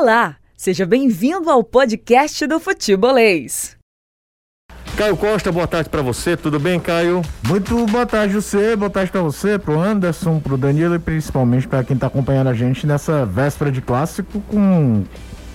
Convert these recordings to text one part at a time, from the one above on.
Olá, seja bem-vindo ao podcast do Futebolês. Caio Costa, boa tarde para você, tudo bem, Caio? Muito boa tarde, você, boa tarde para você, pro Anderson, pro Danilo e principalmente para quem tá acompanhando a gente nessa véspera de clássico com,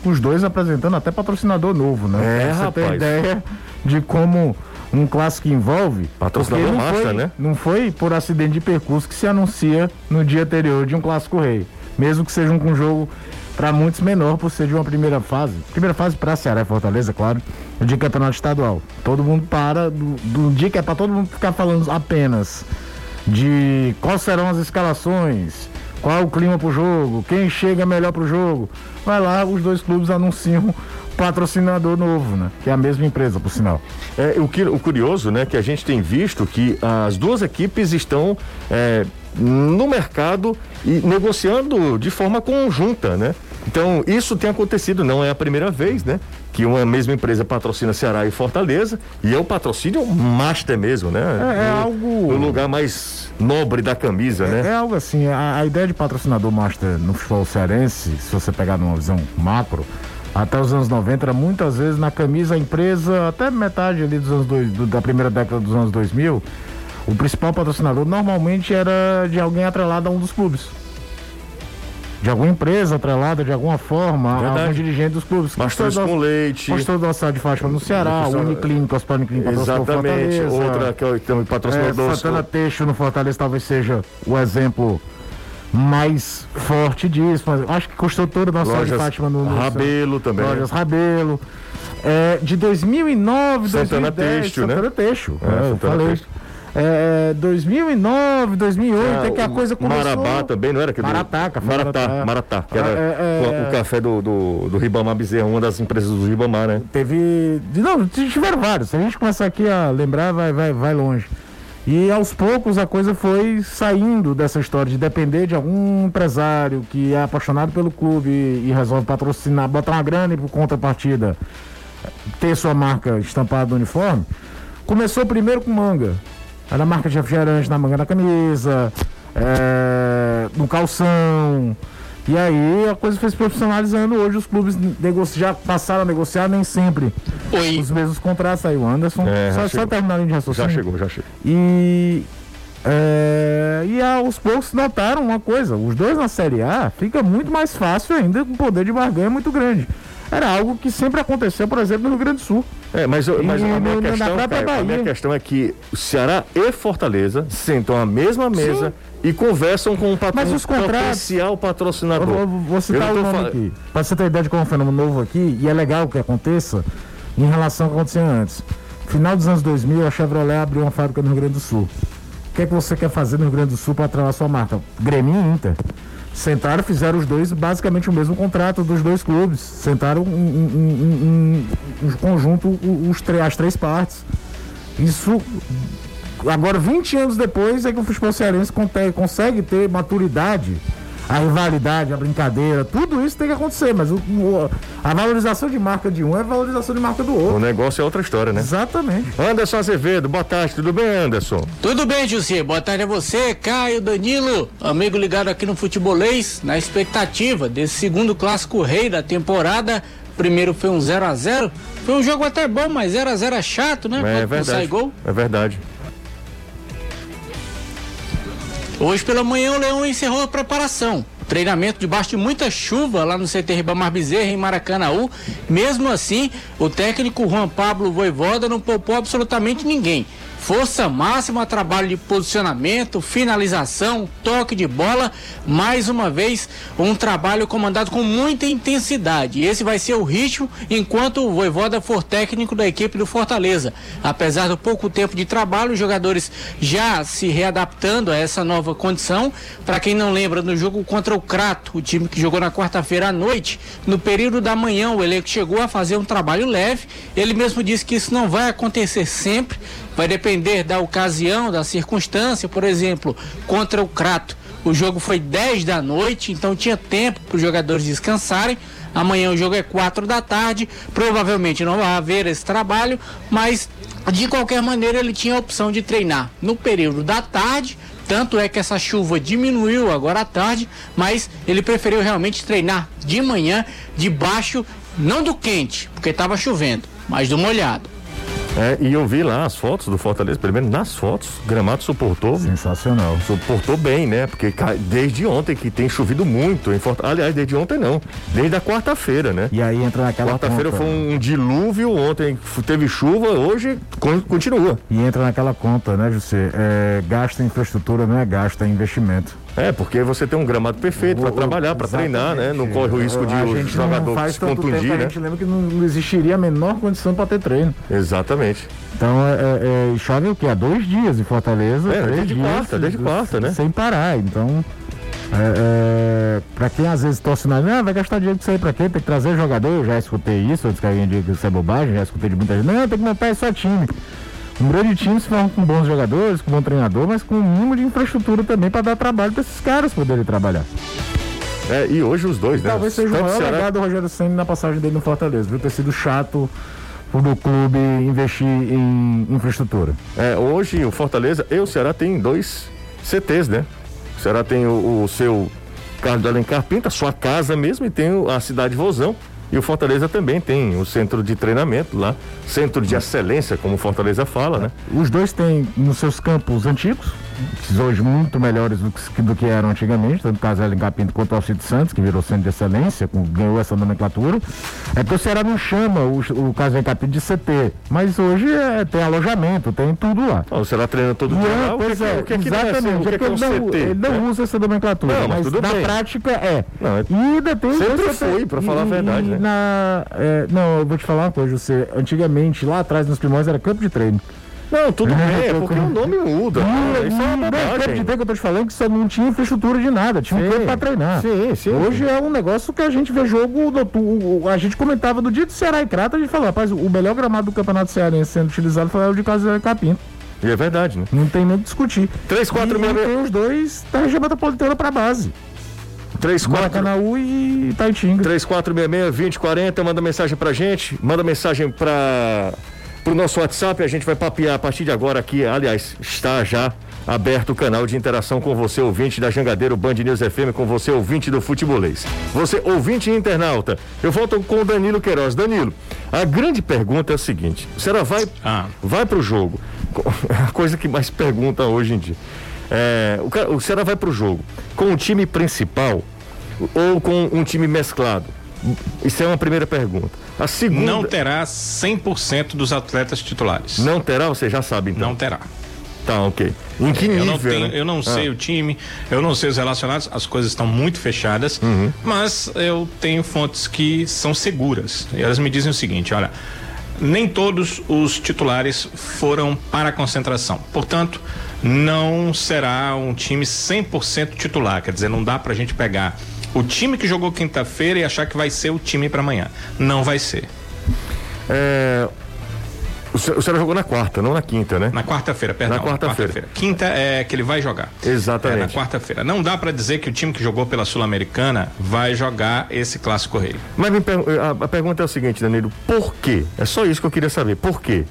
os dois apresentando até patrocinador novo, né? É, pra você rapaz. ter ideia de como um clássico envolve. Patrocinador não master, foi, né? Não foi por acidente de percurso que se anuncia no dia anterior de um clássico rei. Mesmo que seja um jogo para muitos menor por ser de uma primeira fase. Primeira fase para Ceará e Fortaleza, claro, de campeonato estadual. Todo mundo para do, do dia que é para todo mundo ficar falando apenas de quais serão as escalações, qual o clima pro jogo, quem chega melhor pro jogo. Vai lá, os dois clubes anunciam patrocinador novo, né? Que é a mesma empresa, por sinal. É, o, que- o curioso, né, que a gente tem visto que as duas equipes estão é, no mercado e negociando de forma conjunta, né? Então, isso tem acontecido, não é a primeira vez, né? Que uma mesma empresa patrocina Ceará e Fortaleza e é o patrocínio master mesmo, né? É- é No- algo- No lugar mais nobre da camisa, né? É algo assim, a, a ideia de patrocinador master no futebol cearense, se você pegar numa visão macro, até os anos 90 era muitas vezes na camisa a empresa, até metade ali dos anos dois, do- da primeira década dos anos 2000, o principal patrocinador normalmente era de alguém atrelado a um dos clubes. De alguma empresa atrelada de alguma forma a algum dirigente dos clubes. Custou com leite. Custou da cidade de Fátima no Ceará, Custou- Uniclínica, Hospital o Exatamente. Outra que eu É, patrocinador. Santana Teixo no Fortaleza talvez seja o exemplo mais forte disso, mas acho que custou toda a nossa de Fátima no, no Rabelo também. Lojas Rabelo. É, de 2009, Santana 2010, Têxtil, né? Santana Teixo. É, é, eu Santana falei. Têxtil. É, 2009, 2008, Ah, é que a coisa começou... Marabá também, não era? Que do- Maratá, Café Maratá, Maratá. Maratá, que era Ah, é, é, o, o café do, do, do Ribamar Bezerra, uma das empresas do Ribamar, né? Teve. Não, tiveram vários. Se a gente começar aqui a lembrar, vai, vai, vai longe. E aos poucos a coisa foi saindo dessa história de depender de algum empresário que é apaixonado pelo clube e, e resolve patrocinar, botar uma grana e por contrapartida ter sua marca estampada no uniforme. Começou primeiro com manga. Era a marca de refrigerante na manga da camisa, é, no calção. E aí a coisa foi se profissionalizando. Hoje os clubes já passaram a negociar nem sempre Oi. os mesmos contratos. Aí o Anderson, É, já só, só terminar a linha de Já raciocínio. chegou, já chegou. E, é, e aos poucos notaram uma coisa: os dois na Série A fica muito mais fácil ainda, com poder de barganha muito grande. Era algo que sempre aconteceu, por exemplo, no Rio Grande do Sul. É, mas, eu- mas E a, minha questão, Caio, a minha questão é que o Ceará e Fortaleza sentam à mesma mesa e conversam com um, patro... Mas os contratos- potencial Eu patrocinador. vou, vou citar Eu o nome fal- aqui. Para você ter ideia de como é um fenômeno novo aqui, e é legal que aconteça em relação ao que acontecia antes. Final dos anos 2000, a Chevrolet abriu uma fábrica no Rio Grande do Sul. O que é que você quer fazer no Rio Grande do Sul para atrelar sua marca? Grêmio e Inter. Sentaram fizeram os dois basicamente o mesmo contrato dos dois clubes. Sentaram um, um- um- um- conjunto, os, as três partes. Isso Agora, 20 anos depois, é que o futebol cearense consegue ter maturidade, a rivalidade, a brincadeira, tudo isso tem que acontecer, mas o- o- a valorização de marca de um é a valorização de marca do O outro. negócio é outra história, né? Exatamente. Anderson Azevedo, boa tarde, tudo bem, Anderson? Tudo bem, José? Boa tarde a você, Caio, Danilo, amigo ligado aqui no Futebolês, na expectativa desse segundo clássico rei da temporada. Primeiro foi um 0 a 0 Foi um jogo até bom, mas 0 a 0 é chato, né? É Quando não verdade. sai gol. É verdade. Hoje pela manhã o Leão encerrou a preparação. Treinamento debaixo de muita chuva lá no CT Ribamar Bezerra, em Maracanaú. Mesmo assim, o técnico Juan Pablo Voivoda não poupou absolutamente ninguém. Força máxima, trabalho de posicionamento, finalização, toque de bola. Mais uma vez, um trabalho comandado com muita intensidade. Esse vai ser o ritmo enquanto o Voivoda for técnico da equipe do Fortaleza. Apesar do pouco tempo de trabalho, os jogadores já se readaptando a essa nova condição. Para quem não lembra, no jogo contra o Crato, o time que jogou na quarta-feira à noite, no período da manhã, o elenco chegou a fazer um trabalho leve. Ele mesmo disse que isso não vai acontecer sempre, vai depender da ocasião, da circunstância. Por exemplo, contra o Crato, o jogo foi 10 da noite, então tinha tempo para os jogadores descansarem. Amanhã o jogo é 4 da tarde, provavelmente não vai haver esse trabalho, mas de qualquer maneira ele tinha a opção de treinar no período da tarde Tanto é que essa chuva diminuiu agora à tarde, mas ele preferiu realmente treinar de manhã, debaixo, não do quente, porque estava chovendo, mas do molhado. É, e eu vi lá as fotos do Fortaleza, pelo menos nas fotos, o gramado suportou. Sensacional. Suportou bem, né? Porque desde ontem que tem chovido muito em Fortaleza. Aliás, desde ontem não. Desde a quarta-feira, né? E aí entra naquela Quarta-feira foi um dilúvio, ontem teve chuva, hoje continua. E entra naquela conta, né, José? É, gasto em infraestrutura não é gasto, é investimento. É, porque você tem um gramado perfeito para trabalhar, para treinar, né? Não corre o risco de o jogador se contundir, né? A gente lembra que não existiria a menor condição para ter treino. Exatamente. Então, é, é, chove o quê? Há dois dias em Fortaleza. É, desde dias, quarta, desde quarta, né? Sem parar. Então, é, é, para quem às vezes torce na ah, vai gastar dinheiro com isso aí pra quê? Tem que trazer jogador. Eu já escutei isso, antes que alguém diga que isso é bobagem, já escutei de muita gente. Não, tem que montar só time. Um grande time se forma com bons jogadores, com um bom treinador, mas com um mínimo de infraestrutura também para dar trabalho para esses caras poderem trabalhar. É, e hoje os dois, né? Talvez seja o maior legado do Rogério Senna na passagem dele no Fortaleza, viu? Ter sido chato do clube investir em infraestrutura. É, hoje o Fortaleza e o Ceará tem dois CTs, né? O Ceará tem o, o seu Carlos de Alencar Pinta, sua casa mesmo, e tem a cidade Vozão e o Fortaleza também tem o centro de treinamento lá, centro de excelência, como o Fortaleza fala, né? Os dois têm nos seus campos antigos, hoje muito melhores do que, do que eram antigamente, tanto o Casal em Capinto quanto o Alcide Santos, que virou centro de excelência, com, ganhou essa nomenclatura. É porque o Ceará não chama o, o Casal em Capinto de CT, mas hoje é, tem alojamento, tem tudo lá. Ah, o Ceará treina todo dia pois é, que, é exatamente, que, é, que, é, não, CT, ele não né? usa essa nomenclatura, não, mas, mas na bem. prática é. Não, é... E ainda tem Sempre foi, para falar a verdade, né? Na, é, não, eu vou te falar uma coisa, você, antigamente, lá atrás nos primórdios era campo de treino. Não, tudo é, bem, é porque o nome muda. E, isso é uma bobagem. De tempo que eu tô te falando que você não tinha infraestrutura de nada, tinha sim, um campo pra treinar. Sim, sim. Hoje é um negócio que a gente vê jogo, do, a gente comentava do dia do Ceará e Crata, a gente falou, rapaz, o melhor gramado do Campeonato Cearense sendo utilizado foi o de Casa Capim. E é verdade, né? Não tem nem que discutir. 3, 4, 6, tem os dois da região metropolitana pra base. 3, 4... Maracanaú e Taitinga. 3466-2040, manda mensagem pra gente, manda mensagem pra para o nosso WhatsApp. A gente vai papear a partir de agora aqui. Aliás, está já aberto o canal de interação com você, ouvinte da Jangadeiro Band News FM, com você, ouvinte do Futebolês. Você, ouvinte internauta. Eu volto com o Danilo Queiroz. Danilo, a grande pergunta é a seguinte: será vai, ah. vai para o jogo? A coisa que mais pergunta hoje em dia. É, o, o Ceará vai para o jogo com o time principal ou com um time mesclado? Isso é uma primeira pergunta. A segunda. Não terá 100% dos atletas titulares. Não terá, você já sabe então? Não terá. Tá, ok. Em que nível? Eu não, tenho, né? eu não ah. sei o time, eu não sei os relacionados, as coisas estão muito fechadas, uhum. mas eu tenho fontes que são seguras. E elas me dizem o seguinte: olha, nem todos os titulares foram para a concentração. Portanto, não será um time 100% titular. Quer dizer, não dá para a gente pegar o time que jogou quinta-feira e achar que vai ser o time para amanhã. Não vai ser. É, o senhor jogou na quarta, não na quinta, né? Na quarta-feira, perdão. Na quarta-feira. Quarta quinta é que ele vai jogar. Exatamente. É, na quarta-feira. Não dá para dizer que o time que jogou pela Sul-Americana vai jogar esse clássico rei. Mas a, a, pergunta é o seguinte, Danilo, por quê? É só isso que eu queria saber. Por quê?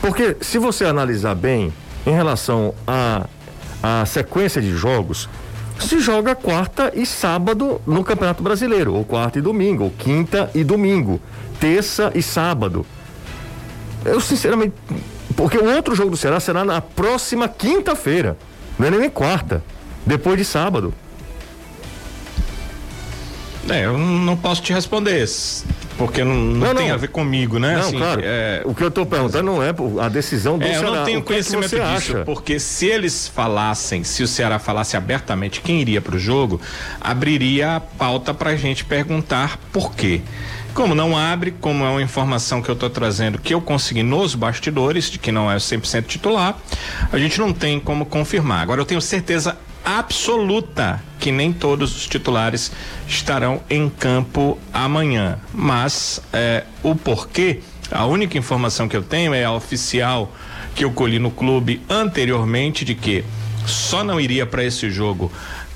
Porque se você analisar bem em relação à a, a sequência de jogos, se joga quarta e sábado no Campeonato Brasileiro, ou quarta e domingo, ou quinta e domingo, terça e sábado. Eu sinceramente, porque o outro jogo do Ceará será na próxima quinta-feira, não é nem quarta, depois de sábado. É, eu não posso te responder. Porque não, não, não tem não. a ver comigo, né? Não, assim, claro. É... O que eu estou perguntando não é a decisão do é, Ceará. Eu não tenho conhecimento que disso, acha? porque se eles falassem, se o Ceará falasse abertamente quem iria para o jogo, abriria a pauta para a gente perguntar por quê. Como não abre, como é uma informação que eu estou trazendo que eu consegui nos bastidores, de que não é 100% titular, a gente não tem como confirmar. Agora eu tenho certeza absoluta que nem todos os titulares estarão em campo amanhã. Mas é, o porquê, a única informação que eu tenho é a oficial que eu colhi no clube anteriormente de que só não iria para esse jogo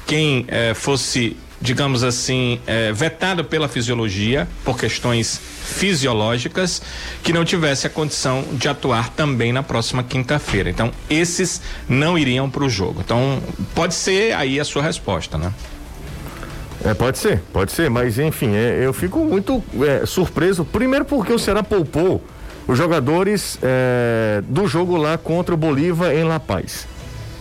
quem é, fosse digamos assim, é, vetado pela fisiologia, por questões fisiológicas, que não tivesse a condição de atuar também na próxima quinta-feira. Então, esses não iriam para o jogo. Então, pode ser aí a sua resposta, né? É, pode ser, pode ser, mas enfim, é, eu fico muito é, surpreso. Primeiro porque o Ceará poupou os jogadores é, do jogo lá contra o Bolívar em La Paz.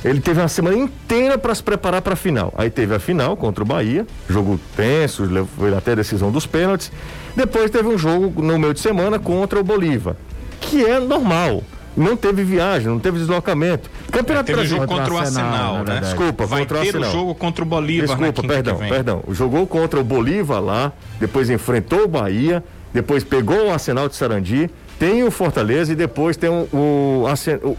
Ele teve uma semana inteira para se preparar para a final. Aí teve a final contra o Bahia, jogo tenso, foi até a decisão dos pênaltis. Depois teve um jogo no meio de semana contra o Bolívar, que é normal. Não teve viagem, não teve deslocamento. Campeonato é, teve jogo contra o Arsenal, né? Desculpa, vai contra ter o Arsenal. o jogo contra o Bolívar. Desculpa, perdão, perdão. Jogou contra o Bolívar lá, depois enfrentou o Bahia, depois pegou o Arsenal de Sarandi, tem o Fortaleza e depois tem o, o,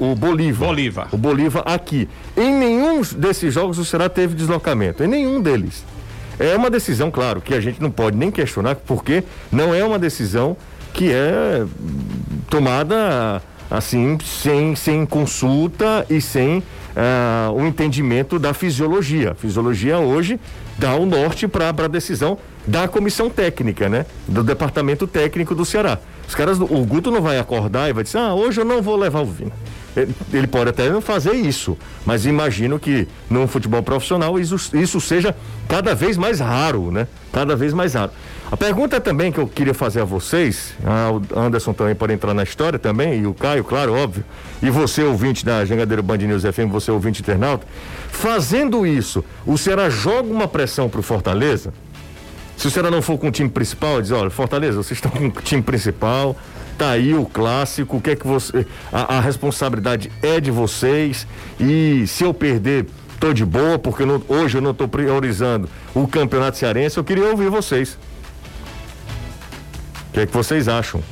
o, Bolívar. Bolívar. O Bolívar aqui. Em nenhum desses jogos o Ceará teve deslocamento. Em nenhum deles. É uma decisão, claro, que a gente não pode nem questionar, porque não é uma decisão que é tomada assim, sem, sem consulta e sem uh, o entendimento da fisiologia. A fisiologia hoje dá o norte para a decisão da comissão técnica, né? Do departamento técnico do Ceará. Os caras, o Guto não vai acordar e vai dizer, ah, hoje eu não vou levar o Vina. Ele pode até fazer isso, mas imagino que no futebol profissional isso, isso seja cada vez mais raro, né? Cada vez mais raro. A pergunta também que eu queria fazer a vocês, ah, o Anderson também pode entrar na história também, e o Caio, claro, óbvio, e você, ouvinte da Jangadeiro Band News FM, você, ouvinte internauta, fazendo isso, o Ceará joga uma pressão para o Fortaleza? Se o Ceará não for com o time principal, diz, olha, Fortaleza, vocês estão com o time principal, tá aí o clássico, o que é que você. A, a responsabilidade é de vocês. E se eu perder, tô de boa, porque não, hoje eu não estou priorizando o campeonato cearense, eu queria ouvir vocês. O que é que vocês acham?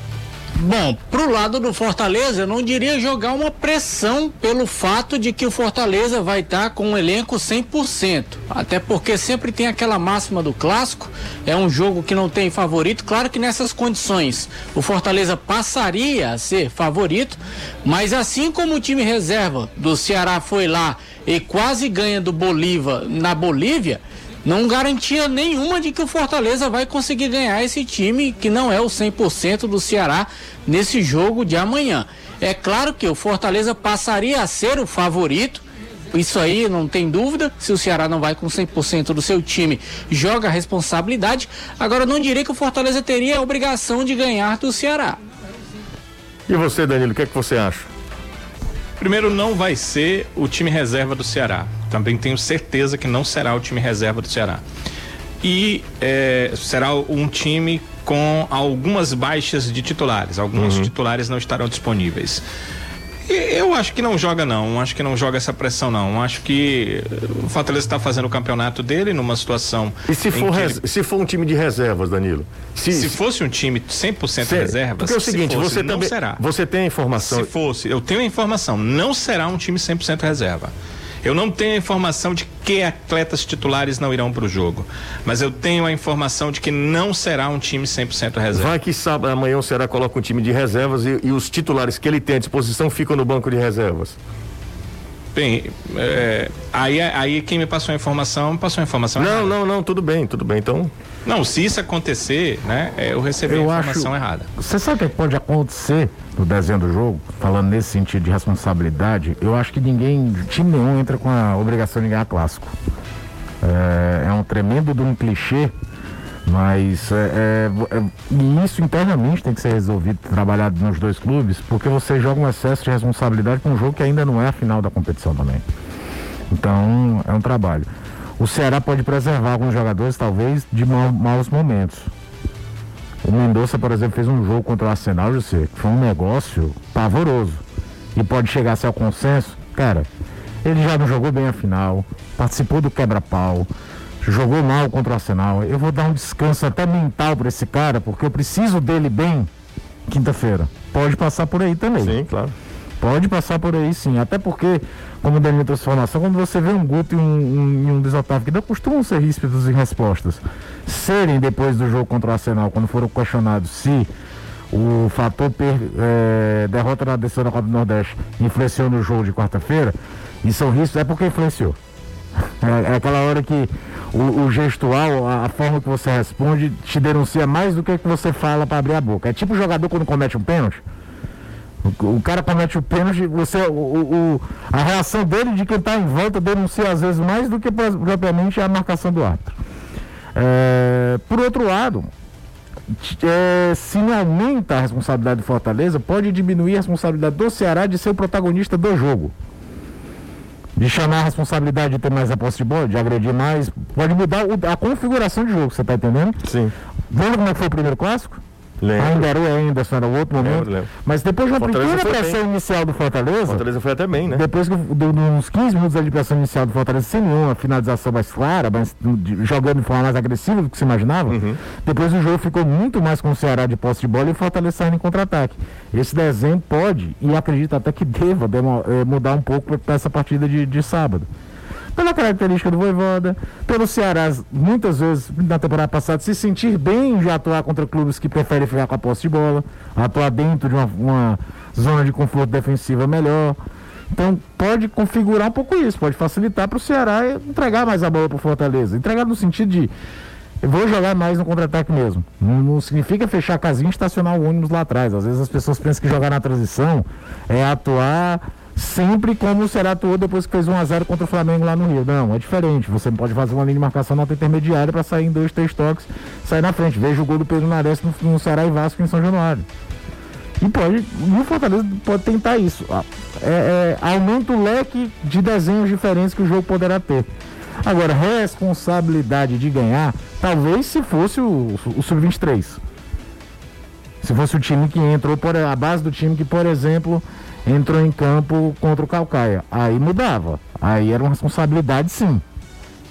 Bom, pro lado do Fortaleza, eu não diria jogar uma pressão pelo fato de que o Fortaleza vai estar tá com um elenco 100%. Até porque sempre tem aquela máxima do clássico, é um jogo que não tem favorito. Claro que nessas condições o Fortaleza passaria a ser favorito, mas assim como o time reserva do Ceará foi lá e quase ganha do Bolívar na Bolívia, não garantia nenhuma de que o Fortaleza vai conseguir ganhar esse time que não é o 100% do Ceará nesse jogo de amanhã. É claro que o Fortaleza passaria a ser o favorito, isso aí não tem dúvida. Se o Ceará não vai com 100% do seu time, joga a responsabilidade. Agora, não diria que o Fortaleza teria a obrigação de ganhar do Ceará. E você, Danilo, o que é que você acha? Primeiro, não vai ser o time reserva do Ceará. Também tenho certeza que não será o time reserva do Ceará. E é, será um time com algumas baixas de titulares. Alguns uhum. titulares não estarão disponíveis. Eu acho que não joga não, acho que não joga essa pressão não. Acho que o Fortaleza está fazendo o campeonato dele numa situação. E se for, res... ele... se for um time de reservas, Danilo? Se, se fosse um time 100% se... reservas, porque é o seguinte, fosse, você também será. Você tem a informação? Se fosse, eu tenho a informação, não será um time 100% reserva. Eu não tenho a informação de que atletas titulares não irão para o jogo, mas eu tenho a informação de que não será um time 100% reserva. Vai que sábado, amanhã o Ceará coloca um time de reservas e, e os titulares que ele tem à disposição ficam no banco de reservas. Bem, é, aí, aí quem me passou a informação, passou a informação Não, errada. não, não, tudo bem, tudo bem, então... Não, se isso acontecer, né, é, eu recebi eu a informação acho, errada. Você sabe o que pode acontecer no desenho do jogo, falando nesse sentido de responsabilidade? Eu acho que ninguém, time nenhum entra com a obrigação de ganhar clássico. É, é um tremendo de um clichê, mas é, é, é, isso internamente tem que ser resolvido, trabalhado nos dois clubes, porque você joga um excesso de responsabilidade com um jogo que ainda não é a final da competição também. Então, é um trabalho. O Ceará pode preservar alguns jogadores, talvez, de ma maus momentos. O Mendonça, por exemplo, fez um jogo contra o Arsenal, José, que foi um negócio pavoroso. E pode chegar a ser ao consenso. Cara, ele já não jogou bem a final, participou do quebra-pau, jogou mal contra o Arsenal. Eu vou dar um descanso até mental para esse cara, porque eu preciso dele bem quinta-feira. Pode passar por aí também. Sim, claro. Pode passar por aí sim, até porque, como o Danilo trouxe quando você vê um Guto e um, um, um Desotávio, que não costumam ser ríspidos em respostas, serem depois do jogo contra o Arsenal, quando foram questionados se o fator per, é, derrota na decisão da Copa do Nordeste influenciou no jogo de quarta-feira, e são ríspidos, é porque influenciou. É, é aquela hora que o, o gestual, a, a, forma que você responde, te denuncia mais do que que você fala para abrir a boca. É tipo o jogador quando comete um pênalti. O, cara comete o pênalti, você, o, o, a reação dele de quem está em volta denuncia às vezes mais do que propriamente a marcação do árbitro. É, por outro lado, é, se não aumenta a responsabilidade do Fortaleza, pode diminuir a responsabilidade do Ceará de ser o protagonista do jogo. De chamar a responsabilidade de ter mais a posse de bola, de agredir mais, pode mudar a configuração de jogo, você está entendendo? Sim. Lembra como é foi o primeiro clássico? Lembro. Ainda era o Anderson, era outro momento. Lembro, lembro. Mas depois de uma Fortaleza foi pressão bem. inicial do Fortaleza, Fortaleza foi até bem, né? depois que deu uns 15 minutos ali de pressão inicial do Fortaleza, sem nenhuma finalização mais clara, mas de- jogando de forma mais agressiva do que se imaginava, Uhum. depois o jogo ficou muito mais com o Ceará de posse de bola e o Fortaleza saindo em contra-ataque. Esse desenho pode, e acredito até que deva, eh, mudar um pouco para essa partida de, de sábado. Pela característica do Voivoda, pelo Ceará, muitas vezes, na temporada passada, se sentir bem de atuar contra clubes que preferem ficar com a posse de bola, atuar dentro de uma, uma zona de conforto defensiva melhor. Então pode configurar um pouco isso, pode facilitar para o Ceará entregar mais a bola para o Fortaleza. Entregar no sentido de eu vou jogar mais no contra-ataque mesmo. Não, não significa fechar a casinha e estacionar o ônibus lá atrás. Às vezes as pessoas pensam que jogar na transição é atuar sempre como o Ceará atuou depois que fez 1x0 contra o Flamengo lá no Rio. Não, é diferente. Você pode fazer uma linha de marcação na intermediária para sair em dois, três toques, sair na frente. Veja o gol do Pedro Nares no, no Ceará e Vasco em São Januário. E pode, o Fortaleza pode tentar isso. Ah, É, é, aumenta o leque de desenhos diferentes que o jogo poderá ter. Agora, responsabilidade de ganhar, talvez se fosse o, o Sub-23. Se fosse o time que entrou, por, a base do time que, por exemplo, entrou em campo contra o Calcaia. Aí mudava. Aí era uma responsabilidade sim.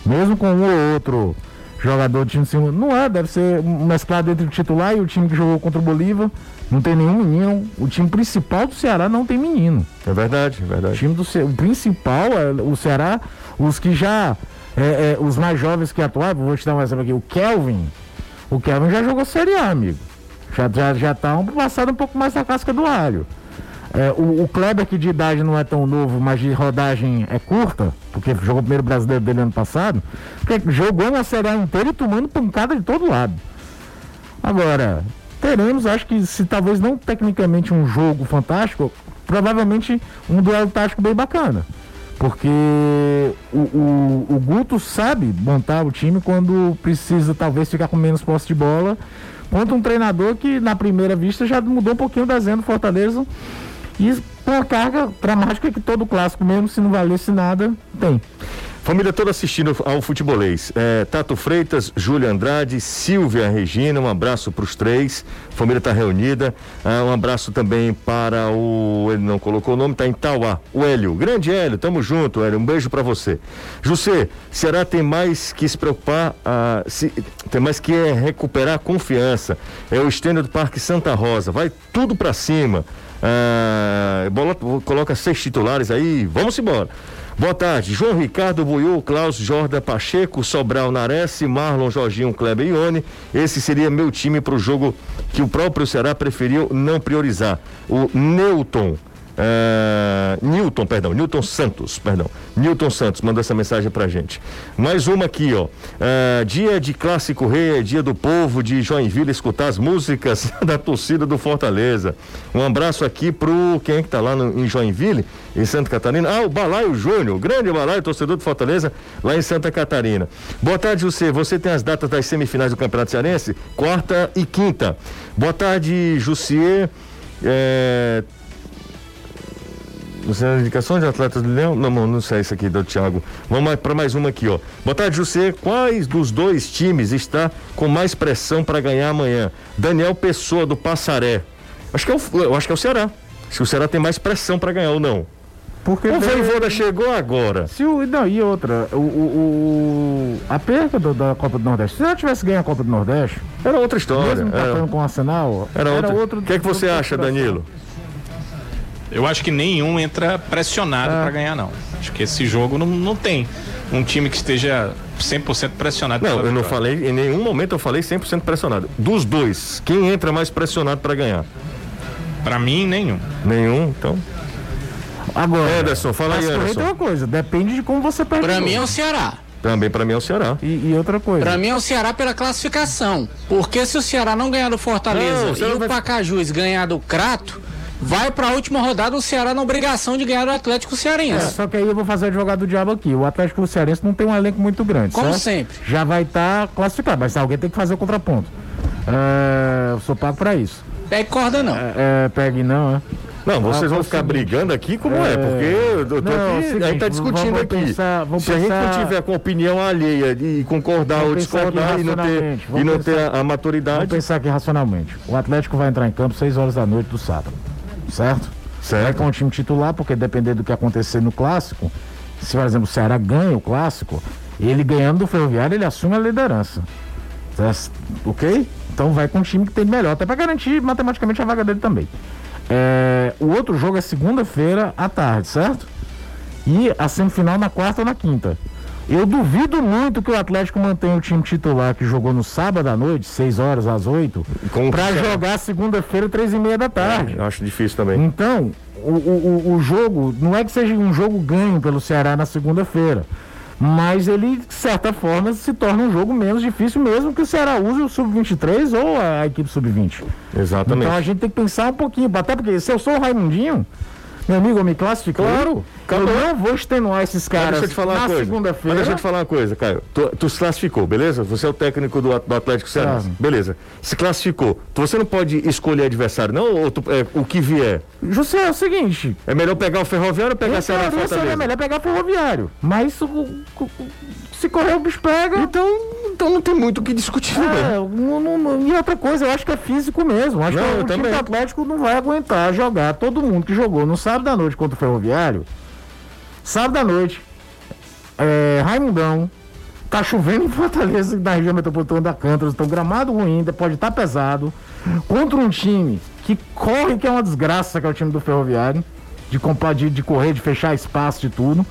Mesmo com um ou outro jogador do time de cima. Não é, deve ser mesclado entre o titular e o time que jogou contra o Bolívar. Não tem nenhum menino. O time principal do Ceará não tem menino. É verdade, é O verdade. time do Ce- o principal é o Ceará, os que já. é, é, os mais jovens que atuavam, vou te dar um exemplo aqui, o Kelvin. O Kelvin já jogou Série A, amigo. Já, já, já tá um, passado um pouco mais da casca do alho. É, o, o Kleber, que de idade não é tão novo, mas de rodagem é curta, porque jogou o primeiro brasileiro dele ano passado, jogou na Série A inteira e tomando pancada de todo lado. Agora, teremos, acho que se talvez não tecnicamente um jogo fantástico, provavelmente um duelo tático bem bacana. Porque o, o, o Guto sabe montar o time quando precisa talvez ficar com menos posse de bola, contra um treinador que na primeira vista já mudou um pouquinho o desenho do Fortaleza e com a carga dramática que todo clássico, mesmo se não valesse nada, tem. Família toda assistindo ao futebolês. É, Tato Freitas, Júlia Andrade, Silvia Regina, um abraço para os três. Família está reunida. Ah, um abraço também para o. Ele não colocou o nome, está em Tauá. O Hélio. Grande Hélio, tamo junto, Hélio. Um beijo para você. José, Ceará tem mais que se preocupar, ah, se- tem mais que é recuperar a confiança. É o estênio do Parque Santa Rosa. Vai tudo para cima. Ah, bola- coloca seis titulares aí, vamos embora. Boa tarde, João Ricardo Buiu, Klaus Jorda Pacheco, Sobral Nares, Marlon Jorginho, Kleber Ione. Esse seria meu time para o jogo que o próprio Ceará preferiu não priorizar. O Newton. Eh, Newton, perdão, Newton Santos, perdão. Newton Santos mandou essa mensagem pra gente. Mais uma aqui, ó. Eh, dia de Clássico Rei, é dia do povo de Joinville escutar as músicas da torcida do Fortaleza. Um abraço aqui pro quem é que tá lá no- em Joinville, em Santa Catarina. Ah, o Balaio Júnior, grande Balaio, torcedor do Fortaleza, lá em Santa Catarina. Boa tarde, José. Você tem as datas das semifinais do Campeonato Cearense? Quarta e quinta. Boa tarde, Jussier. É, é indicação de atletas do Leão? Não, não, sei isso aqui do Thiago. Vamos para mais uma aqui, ó. Boa tarde, José. Quais dos dois times está com mais pressão para ganhar amanhã? Daniel Pessoa, do Passaré. Acho que é o, acho que é o Ceará. Se o Ceará tem mais pressão para ganhar ou não. Porque O Voivoda chegou agora. Se o, não, e outra, o, o- o- a perca do- da Copa do Nordeste, se ela tivesse ganho a Copa do Nordeste, Era outra história. mesmo Era, empatando com o Arsenal, era outra. outro. O que é que você acha. Danilo? Eu acho que nenhum entra pressionado Ah. pra ganhar, não. Acho que esse jogo não, não tem um time que esteja 100% pressionado. Não, eu não falei, em nenhum momento eu falei 100% pressionado. Dos dois, quem entra mais pressionado para ganhar? Pra mim, nenhum. Nenhum, então. Agora, Anderson, fala aí, Anderson. uma coisa, depende de como você perde. Pra o mim é o Ceará. Também para mim é o Ceará. e, e outra coisa. Pra mim é o Ceará pela classificação. Porque se o Ceará não ganhar do Fortaleza Não, o e Ceará o vai- Pacajus ganhar do Crato, vai pra última rodada o Ceará na obrigação de ganhar do Atlético É, Cearense. só que aí eu vou fazer o advogado do diabo aqui. O Atlético Cearense não tem um elenco muito grande. Como certo? sempre. Já vai estar classificado, mas alguém tem que fazer o contraponto. É, eu sou pago pra isso. É corda não. É, pegue não, é? Não, vocês Ah, vão o ficar seguinte. brigando aqui como é, É. porque eu tô Não, é o aqui, a gente seguinte, tá discutindo vamos aqui. pensar- vamos Se a gente não pensar- tiver com opinião alheia e concordar Vamos ou pensar aqui discordar e não ter, e vamos não ter pensar- a, a Vamos maturidade, pensar aqui racionalmente. O Atlético vai entrar em campo 6 horas da noite do sábado. Certo? Vai certo? com o time titular, porque dependendo do que acontecer no clássico, se por exemplo o Ceará ganha o clássico, ele ganhando do Ferroviário, ele assume a liderança. Certo? Ok? Então vai com o time que tem melhor, até para garantir matematicamente a vaga dele também. É, o outro jogo é segunda-feira à tarde, certo? E a semifinal na quarta ou na quinta. Eu duvido muito que o Atlético mantenha o time titular que jogou no sábado à noite, 6 horas às 8, Com o para Ceará. jogar segunda-feira, 3 e meia da tarde. Eu acho difícil também. Então, o, o, o- o jogo, não é que seja um jogo ganho pelo Ceará na segunda-feira, mas ele, de certa forma, se torna um jogo menos difícil, mesmo que o Ceará use o sub-23 ou a, equipe sub-20. Exatamente. Então a gente tem que pensar um pouquinho, até porque se eu sou o Raimundinho, meu amigo, eu me classifico. Claro, eu acabou. não vou extenuar esses caras deixa eu te falar na coisa. Mas segunda-feira. deixa eu te falar uma coisa, Caio. Tu, tu se classificou, beleza? Você é o técnico do, do Atlético Cearense. Ah. Beleza. Se classificou. Você não pode escolher adversário, não? Ou tu- é, o que vier? José, é o seguinte, É melhor pegar o Ferroviário ou pegar a Ceará seria Fortaleza? melhor pegar ferroviário. Mas o- o- se correr o bicho pega. Então, então não tem muito o que discutir, né? É, não- não- não- e outra coisa, eu acho que é físico mesmo. Acho Não, que eu o time do Atlético não vai aguentar jogar todo mundo que jogou no sábado à noite contra o Ferroviário. Sábado à noite, é, Raimundão, tá chovendo em Fortaleza, na região metropolitana da Cântara, então gramado ruim, ainda pode estar pesado, contra um time que corre, que é uma desgraça, que é o time do Ferroviário, de, de, de correr, de fechar espaço, de tudo.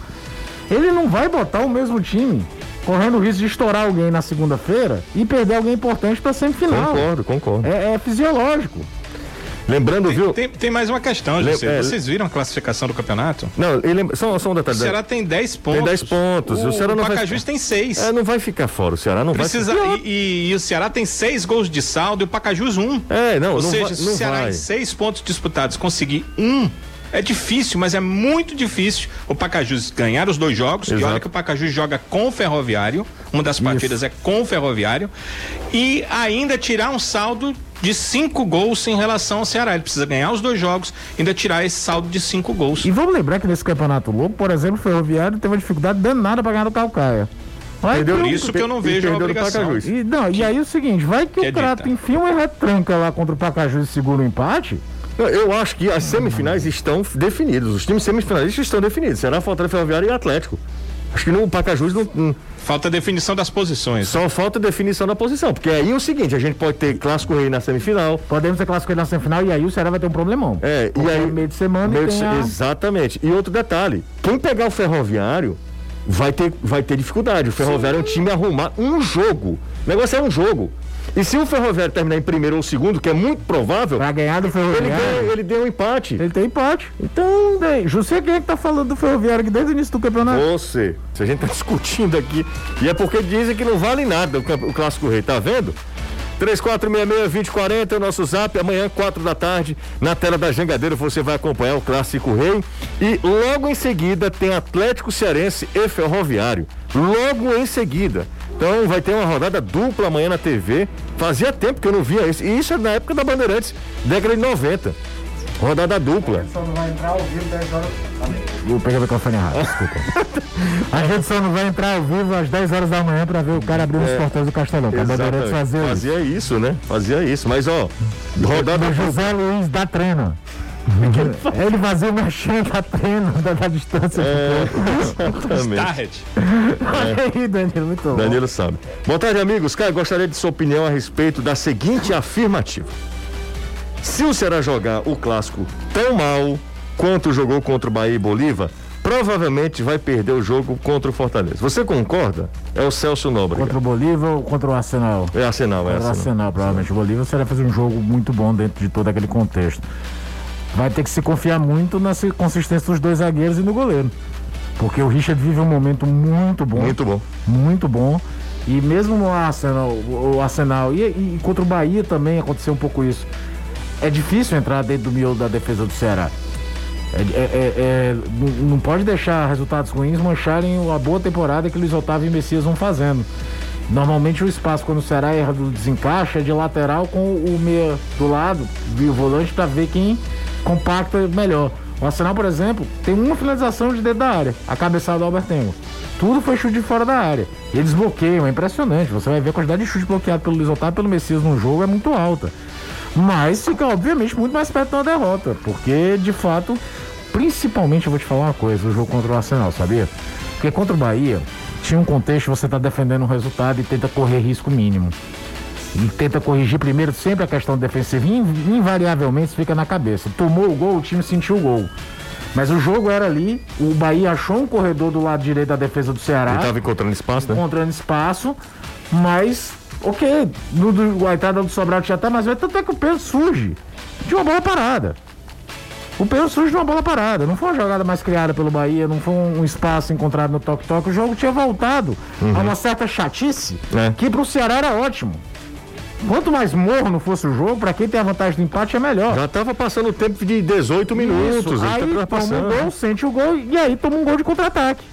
Ele não vai botar o mesmo time correndo o risco de estourar alguém na segunda-feira e perder alguém importante para semifinal. Concordo, concordo. É, é fisiológico. Lembrando, viu? Tem, tem mais uma questão, Le- José. é, Vocês viram a classificação do campeonato? Não, ele, só, só um O detalhe. Ceará tem 10 pontos. 10 pontos. O, O Ceará não vai Pacajus ficar- tem 6. É, não vai ficar fora. O Ceará não Precisa, vai e, e- e o Ceará tem 6 gols de saldo e o Pacajus 1. Um. É, não, Ou não seja, vai. se o Ceará vai. em 6 pontos disputados conseguir um. É difícil, mas é muito difícil o Pacajus ganhar os dois jogos. E Exato. olha que o Pacajus joga com o Ferroviário. Uma das partidas é com o Ferroviário. E ainda tirar um saldo de cinco gols em relação ao Ceará. Ele precisa ganhar os dois jogos, ainda tirar esse saldo de cinco gols. E vamos lembrar que nesse campeonato louco, por exemplo, o Ferroviário teve uma dificuldade danada para ganhar do Calcaia. Vai Perdeu Por isso que eu não e vejo a perdeu do obrigação. E, não, e aí o seguinte, vai que Que o Crato enfia uma retranca lá contra o Pacajus e segura o empate. Não, Eu acho que as semifinais estão definidas. Os times semifinalistas estão definidos. Será Fortaleza Ferroviário e Atlético. Acho que no Pacajus não, não- Falta definição das posições. só falta definição da posição. Porque aí é o seguinte, a gente pode ter clássico rei na semifinal. Podemos ter classificado na semifinal e aí o Ceará vai ter um problemão. É, e aí. meio de semana meio de a... Exatamente. E outro detalhe: quem pegar o ferroviário vai ter, vai ter dificuldade. O ferroviário é um time a arrumar um jogo. O negócio é um jogo. E se o ferroviário terminar em primeiro ou segundo, que é muito provável, Pra ganhar do ele, Ferroviário. ganha- ele deu um empate. Ele tem empate. Então, daí, José, quem é que tá falando do Ferroviário aqui desde o início do campeonato? Você. Se a gente tá discutindo aqui. E é porque dizem que não vale nada o, o Clássico Rei, tá vendo? 3466-2040 é o nosso zap. Amanhã, 4 da tarde, na tela da Jangadeira, você vai acompanhar o Clássico Rei. E logo em seguida tem Atlético Cearense e Ferroviário. Logo em seguida. Então vai ter uma rodada dupla amanhã na TV. Fazia tempo que eu não via isso. E isso é na época da Bandeirantes, década de 90. Rodada dupla. Só não vai entrar ao vivo 10 horas. Eu peguei o microfone errado, desculpa. A gente só não vai entrar ao vivo às 10 horas da manhã pra ver o cara abrindo os portões do Castelão. Pra Bandeirantes Exatamente. fazer isso. Fazia isso, né? Fazia isso. Mas, ó, rodada O José Luiz dá treino. Ele fazia o mexendo da treino da, da distância. É, exatamente. Starret. Olha aí, Danilo, muito bom. Danilo sabe. Boa tarde, amigos. Cara, gostaria de sua opinião a respeito da seguinte afirmativa. Se o Ceará jogar o clássico tão mal quanto jogou contra o Bahia e Bolívar, provavelmente vai perder o jogo contra o Fortaleza. Você concorda? É o Celso Nóbrega. Contra o Bolívar ou contra o Arsenal? É Arsenal, é Arsenal. Arsenal, provavelmente. O Bolívar será fazer um jogo muito bom dentro de todo aquele contexto. vai ter que se confiar muito na consistência dos dois zagueiros e no goleiro. Porque o Richard vive um momento muito bom. Muito bom. Muito bom. E mesmo no Arsenal, o Arsenal e, e contra o Bahia também aconteceu um pouco isso. É difícil entrar dentro do miolo da defesa do Ceará. É, é, é, é não pode deixar resultados ruins mancharem a boa temporada que Luiz Otávio e Messias vão fazendo. Normalmente o espaço quando o Ceará erra do desencaixe é de lateral com o meia do lado, o volante para ver quem compacta melhor. O Arsenal, por exemplo, tem uma finalização de dentro da área, a cabeçada do Albertengo. Tudo foi chute de fora da área. Eles bloqueiam, é impressionante. Você vai ver a quantidade de chute bloqueado pelo Luiz Otávio e pelo Messias no jogo é muito alta. Mas fica, obviamente, muito mais perto da derrota. Porque, de fato, principalmente, eu vou te falar uma coisa, o jogo contra o Arsenal, sabia? Porque contra o Bahia, tinha um contexto, você está defendendo um resultado e tenta correr risco mínimo. E tenta corrigir primeiro sempre a questão defensiva. Invariavelmente fica na cabeça. Tomou o gol, o time sentiu o gol. Mas o jogo era ali, o Bahia achou um corredor do lado direito da defesa do Ceará. Ele estava encontrando espaço, né? Encontrando espaço, mas, ok, no, do, a entrada do Sobral tinha até mais velho, tanto é que o Pedro surge de uma bola parada. O Pedro surge de uma bola parada. Não foi uma jogada mais criada pelo Bahia, não foi um espaço encontrado no toque-toque. O jogo tinha voltado uhum. a uma certa chatice é. que para o Ceará era ótimo. Quanto mais morno fosse o jogo, para quem tem a vantagem do empate é melhor. Já estava passando o tempo de 18 minutos. Aí tá toma um gol, sente o gol e aí toma um gol de contra-ataque.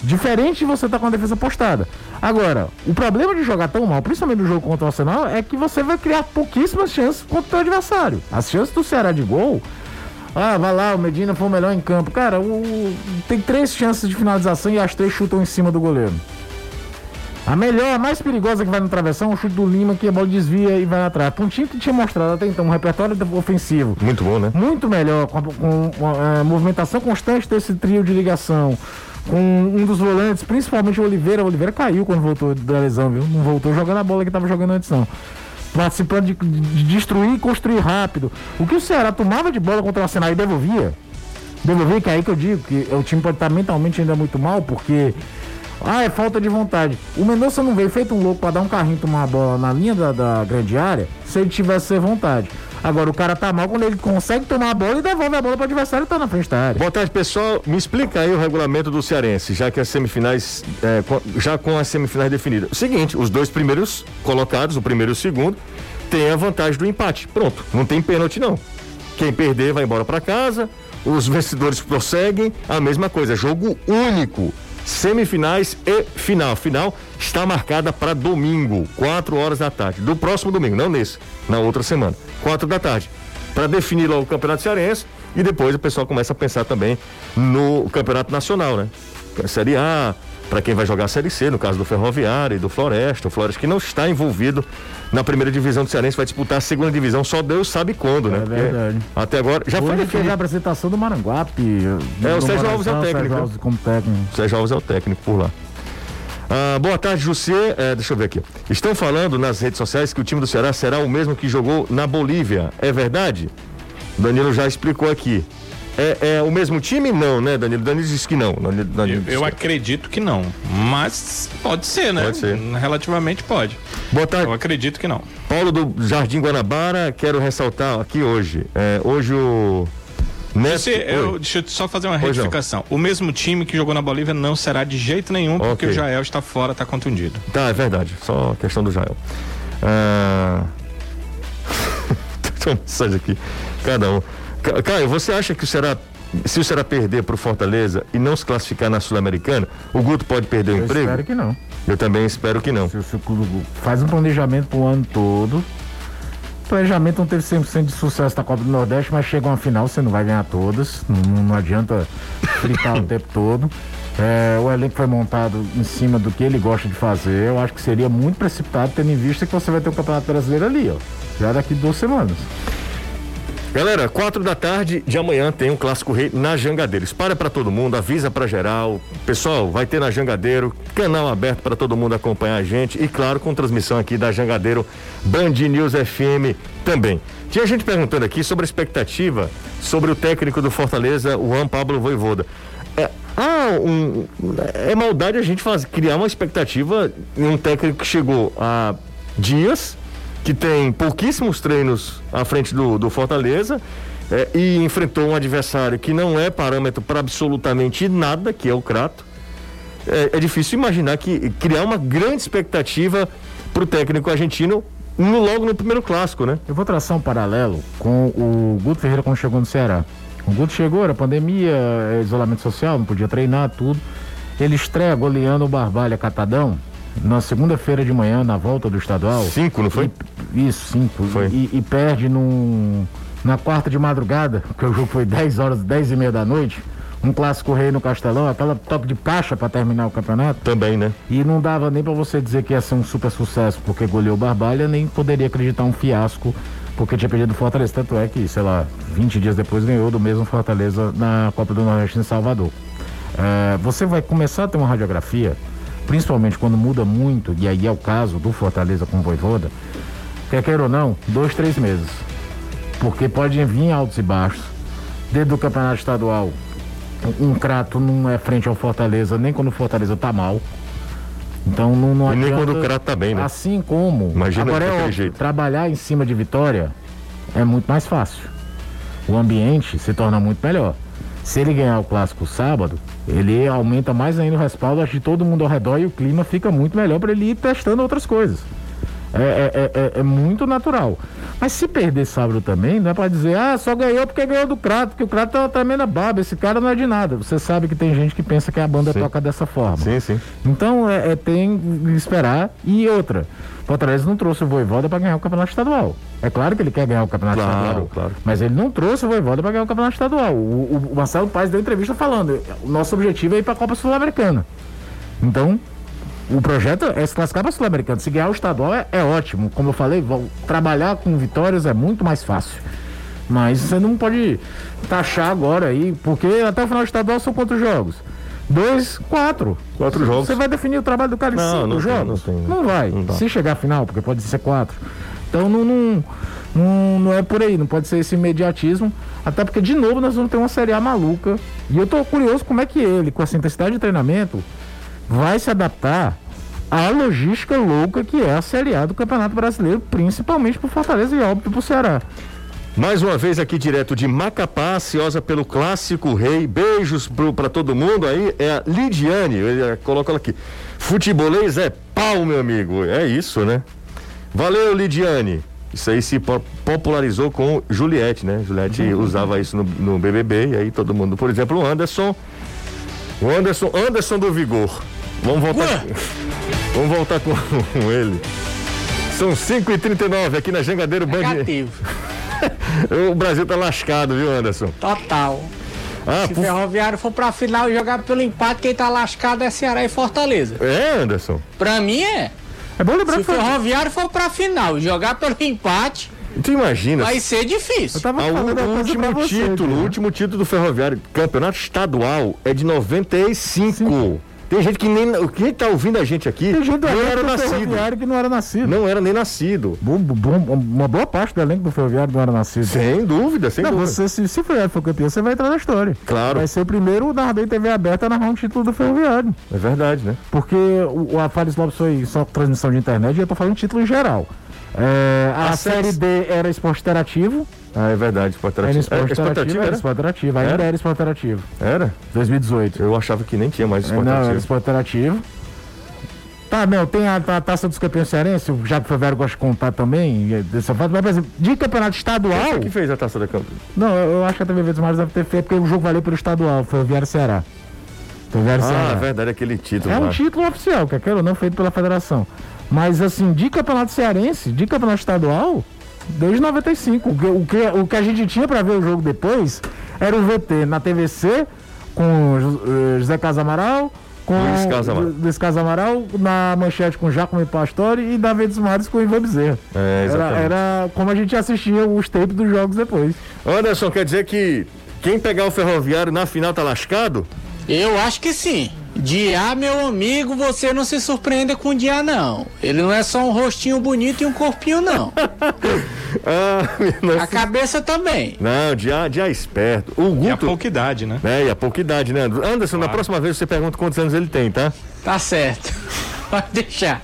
Diferente de você estar tá com a defesa postada. Agora, o problema de jogar tão mal, principalmente no jogo contra o Arsenal, é que você vai criar pouquíssimas chances contra o seu adversário. As chances do Ceará de gol ah, vai lá, o Medina foi o melhor em campo. Cara, o, tem três chances de finalização e as três chutam em cima do goleiro. A melhor, a mais perigosa que vai no travessão é o chute do Lima, que a bola desvia e vai atrás. Pontinho que tinha mostrado até então um repertório ofensivo. Muito bom, né? Muito melhor, com, com, com a, a movimentação constante desse trio de ligação. Com um dos volantes, principalmente o Oliveira. O Oliveira caiu quando voltou da lesão, viu? Não voltou jogando a bola que estava jogando antes, não participando de, de, destruir e construir rápido. O que o Ceará tomava de bola contra o Arsenal e devolvia, devolvia, que é aí que eu digo que o time pode estar mentalmente ainda muito mal, porque ah, é falta de vontade. O Mendonça não veio feito um louco para dar um carrinho tomar a bola na linha da, da grande área se ele tivesse vontade. Agora o cara tá mal quando ele consegue tomar a bola e devolve a bola para o adversário e tá na frente da área. Boa tarde, pessoal. Me explica aí o regulamento do Cearense, já que as semifinais, é, já com as semifinais definidas. O seguinte, os dois primeiros colocados, o primeiro e o segundo, têm a vantagem do empate. Pronto, não tem pênalti não. Quem perder vai embora para casa, os vencedores prosseguem, a mesma coisa, jogo único semifinais e final. Final está marcada para domingo, 4 horas da tarde. Do próximo domingo, não nesse, na outra semana, 4 da tarde. Para definir logo o Campeonato Cearense e depois o pessoal começa a pensar também no Campeonato Nacional, né? Série A, para quem vai jogar a Série C, no caso do Ferroviário e do Floresta. O Floresta que não está envolvido na primeira divisão do Cearense, vai disputar a segunda divisão, só Deus sabe quando, né? É verdade. Porque até agora, já Hoje foi a apresentação do Maranguape. É, o Sérgio Alves é o técnico. Sérgio Alves como técnico. Sérgio Alves é o técnico por lá. Ah, boa tarde, José. É, deixa eu ver aqui. Estão falando nas redes sociais que o time do Ceará será o mesmo que jogou na Bolívia. É verdade? Danilo já explicou aqui. É, é, o mesmo time? Não, né, Danilo? Danilo disse que não. Danilo, eu, eu acredito que não. Mas pode ser, né? Pode ser. Relativamente pode. Boa tarde. Eu acredito que não. Paulo do Jardim Guanabara, quero ressaltar aqui hoje. É, hoje o. Neto... Você, eu, deixa eu só fazer uma retificação. O mesmo time que jogou na Bolívia não será de jeito nenhum, porque okay. o Jael está fora, está contundido. Tá, é verdade. Só questão do Jael. Ah... Tem mensagem aqui. Cada um. Caio, você acha que será se o Ceará perder para o Fortaleza e não se classificar na Sul-Americana, o Guto pode perder o Eu emprego? Eu espero que não. Eu também espero que não. Se, se o clube faz um planejamento para o ano todo, o planejamento não teve 100% de sucesso na Copa do Nordeste, mas chega uma final, você não vai ganhar todas, não, não adianta fritar o tempo todo. É, o elenco foi montado em cima do que ele gosta de fazer. Eu acho que seria muito precipitado, tendo em vista que você vai ter o Campeonato Brasileiro ali, ó, já daqui duas semanas. Galera, quatro da tarde de amanhã tem um clássico rei na Jangadeiro. Espalha para todo mundo, avisa para geral. Pessoal, vai ter na Jangadeiro, canal aberto para todo mundo acompanhar a gente e claro, com transmissão aqui da Jangadeiro Band News FM também. Tinha gente perguntando aqui sobre a expectativa sobre o técnico do Fortaleza, o Juan Pablo Voivoda. É, ah, um, é maldade a gente faz, criar uma expectativa em um técnico que chegou há dias que tem pouquíssimos treinos à frente do, do Fortaleza, é, e enfrentou um adversário que não é parâmetro para absolutamente nada, que é o Crato. É, é difícil imaginar que criar uma grande expectativa para o técnico argentino no, logo no primeiro clássico, né? Eu vou traçar um paralelo com o Guto Ferreira quando chegou no Ceará. O Guto chegou, era pandemia, é, isolamento social, não podia treinar, tudo. Ele estreia goleando o Barbalha Catadão na segunda-feira de manhã, na volta do estadual. Cinco, não foi? Isso, cinco. Foi. E, e perde num, na quarta de madrugada, porque o jogo foi 10 horas, 10 e meia da noite. Um clássico rei no Castelão, aquela toque de caixa para terminar o campeonato. Também, né? E não dava nem para você dizer que ia ser um super sucesso porque goleou Barbalha, nem poderia acreditar um fiasco porque tinha perdido o Fortaleza. Tanto é que, sei lá, 20 dias depois ganhou do mesmo Fortaleza na Copa do Nordeste em Salvador. É, você vai começar a ter uma radiografia, principalmente quando muda muito, e aí é o caso do Fortaleza com o Voivoda, quer queira ou não, dois, três meses. Porque pode vir altos e baixos. Dentro do campeonato estadual, um crato não é frente ao Fortaleza, nem quando o Fortaleza tá mal. Então não, não E nem adianta- quando o crato tá bem, né? Assim como Imagina agora é óbvio, jeito. trabalhar em cima de vitória é muito mais fácil. O ambiente se torna muito melhor. Se ele ganhar o clássico sábado, ele aumenta mais ainda o respaldo de todo mundo ao redor e o clima fica muito melhor para ele ir testando outras coisas. É, é- é- é- é muito natural. Mas se perder sábado também, não é para dizer, ah, só ganhou porque ganhou do Crato, porque o Crato é uma tremenda baba, esse cara não é de nada. Você sabe que tem gente que pensa que a banda Sim. toca dessa forma. Sim, sim. Então é, é, tem que esperar. E outra, Fortaleza não trouxe o Voivoda para ganhar o campeonato estadual. É claro que ele quer ganhar o campeonato Claro, estadual. claro. Mas ele não trouxe o Voivoda para ganhar o campeonato estadual. O, o- o Marcelo Paes deu entrevista falando: o nosso objetivo é ir para a Copa Sul-Americana. Então, o projeto é se classificar para a Sul-Americana. Se ganhar o estadual é, é ótimo. Como eu falei, vou- trabalhar com vitórias é muito mais fácil. Mas você não pode taxar agora aí, porque até o final do estadual são quantos jogos? Dois, quatro. Quatro jogos. Você vai definir o trabalho do cara em Não, cinco não tem, jogos? não tem. Não vai. Não. Se chegar à final, porque pode ser quatro. Então não, não, não, não é por aí, não pode ser esse imediatismo. Até porque, de novo, nós vamos ter uma Série A maluca. E eu tô curioso como é que ele, com essa intensidade de treinamento, vai se adaptar à logística louca que é a Série A do Campeonato Brasileiro, principalmente pro Fortaleza e óbvio pro Ceará. Mais uma vez aqui direto de Macapá, ansiosa pelo clássico rei. Beijos para todo mundo aí. É a Lidiane, ele coloca ela aqui. Futebolês é pau, meu amigo. É isso, né? Valeu, Lidiane. Isso aí se po- popularizou com Juliette, né? Juliette usava isso no, no BBB e aí todo mundo. Por exemplo, o Anderson. O Anderson, Anderson do Vigor. Vamos voltar. Ué. Vamos voltar com, com ele. São 5h39 aqui na Jangadeiro Band. Negativo. O Brasil tá lascado, viu, Anderson? Total. Ah, Se o por... Ferroviário for pra final e jogar pelo empate, quem tá lascado é Ceará e Fortaleza. É, Anderson. Pra mim é. É bom lembrar Se que o. Ferroviário for pra final e jogar pelo empate, Tu imagina? vai ser Eu difícil. tava Ah, o, último você, título, o último título do Ferroviário, campeonato estadual, é de 95. Tem gente que nem. Quem tá ouvindo a gente aqui Tem gente não era do nascido. Que não era nascido. Não era nem nascido. Bom, bom, uma boa parte do elenco do Ferroviário não era nascido. Sem dúvida, sem não, dúvida. você, se, se o Ferroviário for campeão, você vai entrar na história. Claro. Vai ser o primeiro narrador em TV aberta a narrar um título do Ferroviário. É verdade, né? Porque o, o a Fares Lopes foi só transmissão de internet e eu tô falando título em geral. É, a A série Sex- D era esporte interativo. Ah, é verdade, esporte Era interativo. esporte É, esporte interativo, era era? esporte interativo. Ainda Era? era esporte interativo. Era? 2018. Eu achava que nem tinha mais esporte não, era interativo. esporte interativo. Tá, não, tem a, a taça dos campeões cearense, já que o Ferroviário gosta de contar também, é dessa fato, mas, por exemplo, de campeonato estadual. Quem foi que fez a taça da campo? Não, eu, eu acho que a TV Verdes Mares deve ter feito, porque o jogo valeu pelo estadual, Ferroviário Ceará. Ah, é verdade, aquele título É lá. um título oficial, quer queira ou não, feito pela federação. Mas assim, de campeonato cearense, de campeonato estadual, desde 95. O que, o que, o que a gente tinha pra ver o jogo depois era o VT na TVC com eh, José Casamaral, com Luiz Casamaral. Luiz Casamaral, na manchete com Jacome Pastore e David Mares com Ivan Bezerra. É, Era, era como a gente assistia os tapes dos jogos depois. Anderson, quer dizer que quem pegar o ferroviário na final tá lascado? Eu acho que sim. Diá, meu amigo, você não se surpreenda com o Diá, não. Ele não é só um rostinho bonito e um corpinho, não. Ah, A cabeça também. Não, já, já é esperto. O E a Guto. pouca idade, né? É, e a pouca idade, né? Anderson, na próxima vez você pergunta quantos anos ele tem, tá? Tá certo. Pode deixar.